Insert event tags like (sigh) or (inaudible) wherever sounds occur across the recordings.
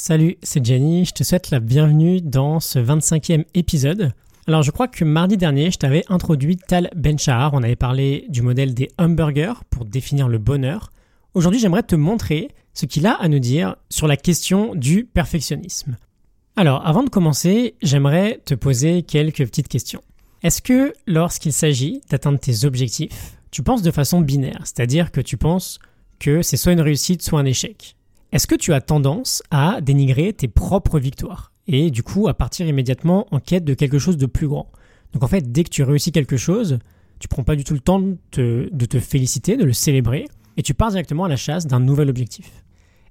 Salut, c'est Jenny, je te souhaite la bienvenue dans ce 25e épisode. Alors je crois que mardi dernier, je t'avais introduit Tal Ben-Shahar, on avait parlé du modèle des hamburgers pour définir le bonheur. Aujourd'hui j'aimerais te montrer ce qu'il a à nous dire sur la question du perfectionnisme. Alors avant de commencer, j'aimerais te poser quelques petites questions. Est-ce que lorsqu'il s'agit d'atteindre tes objectifs, tu penses de façon binaire, c'est-à-dire que tu penses que c'est soit une réussite, soit un échec? Est-ce que tu as tendance à dénigrer tes propres victoires et du coup à partir immédiatement en quête de quelque chose de plus grand? Donc en fait, dès que tu réussis quelque chose, tu prends pas du tout le temps de te, féliciter, de le célébrer et tu pars directement à la chasse d'un nouvel objectif.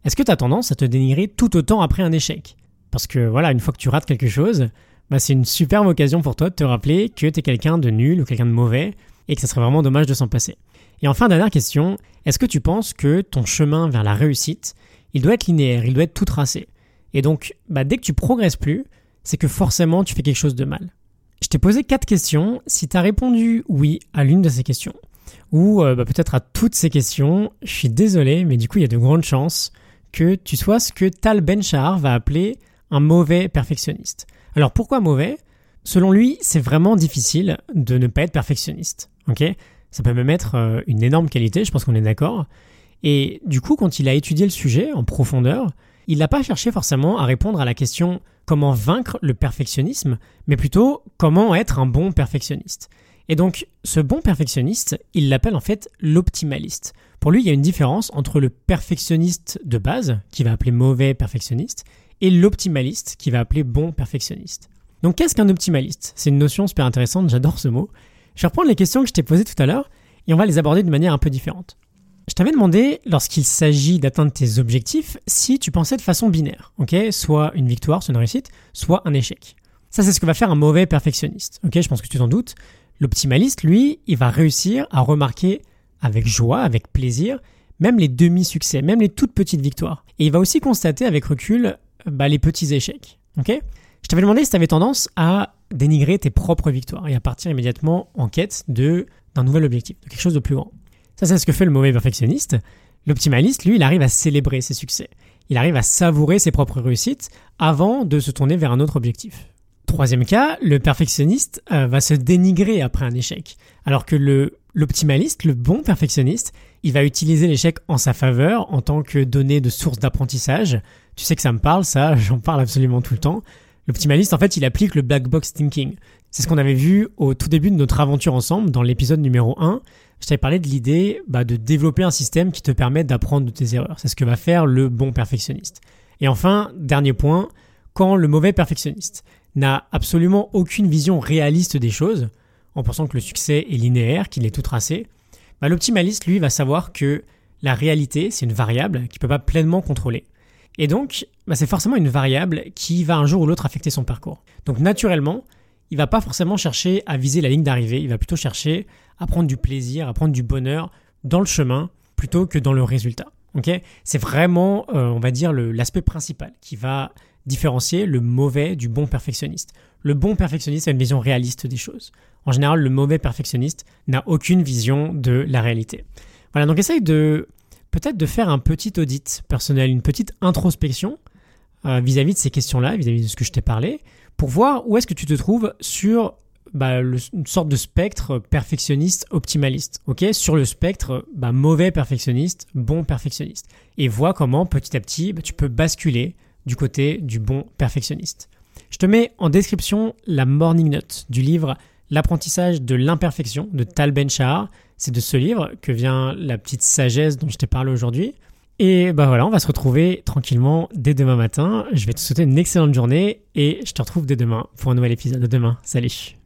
Est-ce que tu as tendance à te dénigrer tout autant après un échec? Parce que voilà, une fois que tu rates quelque chose, bah, c'est une superbe occasion pour toi de te rappeler que tu quelqu'un de nul ou quelqu'un de mauvais et que ça serait vraiment dommage de s'en passer. Et enfin, dernière question, est-ce que tu penses que ton chemin vers la réussite il doit être linéaire, il doit être tout tracé. Et donc, bah, dès que tu progresses plus, c'est que forcément tu fais quelque chose de mal. Je t'ai posé quatre questions. Si tu as répondu oui à l'une de ces questions, ou euh, bah, peut-être à toutes ces questions, je suis désolé, mais du coup, il y a de grandes chances que tu sois ce que Tal Ben-Shahar va appeler un mauvais perfectionniste. Alors pourquoi mauvais? Selon lui, c'est vraiment difficile de ne pas être perfectionniste. Ça peut même être euh, une énorme qualité, je pense qu'on est d'accord. Et du coup, quand il a étudié le sujet en profondeur, il n'a pas cherché forcément à répondre à la question comment vaincre le perfectionnisme, mais plutôt comment être un bon perfectionniste? Et donc, ce bon perfectionniste, il l'appelle en fait l'optimaliste. Pour lui, il y a une différence entre le perfectionniste de base, qui va appeler mauvais perfectionniste, et l'optimaliste, qui va appeler bon perfectionniste. Donc, qu'est-ce qu'un optimaliste? C'est une notion super intéressante, j'adore ce mot. Je vais reprendre les questions que je t'ai posées tout à l'heure, et on va les aborder de manière un peu différente. Je t'avais demandé, lorsqu'il s'agit d'atteindre tes objectifs, si tu pensais de façon binaire, ok? Soit une victoire, soit une réussite, soit un échec. Ça, c'est ce que va faire un mauvais perfectionniste, ok? Je pense que tu t'en doutes. L'optimaliste, lui, il va réussir à remarquer avec joie, avec plaisir, même les demi-succès, même les toutes petites victoires. Et il va aussi constater avec recul bah, les petits échecs, ok? Je t'avais demandé si tu avais tendance à dénigrer tes propres victoires et à partir immédiatement en quête d'un nouvel objectif, de quelque chose de plus grand. Ça, c'est ce que fait le mauvais perfectionniste. L'optimaliste, lui, il arrive à célébrer ses succès. Il arrive à savourer ses propres réussites avant de se tourner vers un autre objectif. Troisième cas, le perfectionniste euh, va se dénigrer après un échec. Alors que le, l'optimaliste, le bon perfectionniste, il va utiliser l'échec en sa faveur en tant que donnée de source d'apprentissage. Tu sais que ça me parle, ça, (laughs) j'en parle absolument tout le temps. L'optimaliste, en fait, il applique le black box thinking. C'est ce qu'on avait vu au tout début de notre aventure ensemble, dans l'épisode numéro 1 je t'avais parlé de l'idée bah, de développer un système qui te permet d'apprendre de tes erreurs. C'est ce que va faire le bon perfectionniste. Et enfin, dernier point, quand le mauvais perfectionniste n'a absolument aucune vision réaliste des choses, en pensant que le succès est linéaire, qu'il est tout tracé, bah, l'optimaliste, lui, va savoir que la réalité, c'est une variable qu'il ne peut pas pleinement contrôler. Et donc, bah, c'est forcément une variable qui va un jour ou l'autre affecter son parcours. Donc naturellement, il va pas forcément chercher à viser la ligne d'arrivée, il va plutôt chercher à prendre du plaisir, à prendre du bonheur dans le chemin plutôt que dans le résultat. c'est vraiment, euh, on va dire, l'aspect principal qui va différencier le mauvais du bon perfectionniste. Le bon perfectionniste a une vision réaliste des choses. En général, le mauvais perfectionniste n'a aucune vision de la réalité. Voilà, donc essaye de peut-être de faire un petit audit personnel, une petite introspection euh, vis-à-vis de ces questions-là, vis-à-vis de ce que je t'ai parlé, pour voir où est-ce que tu te trouves sur bah, une sorte de spectre perfectionniste optimaliste, ok? Sur le spectre bah, mauvais perfectionniste, bon perfectionniste, et vois comment petit à petit bah, tu peux basculer du côté du bon perfectionniste. Je te mets en description la morning note du livre L'apprentissage de l'imperfection de Tal Ben Shahar. C'est de ce livre que vient la petite sagesse dont je t'ai parlé aujourd'hui. Et bah voilà, on va se retrouver tranquillement dès demain matin. Je vais te souhaiter une excellente journée et je te retrouve dès demain pour un nouvel épisode de demain. Salut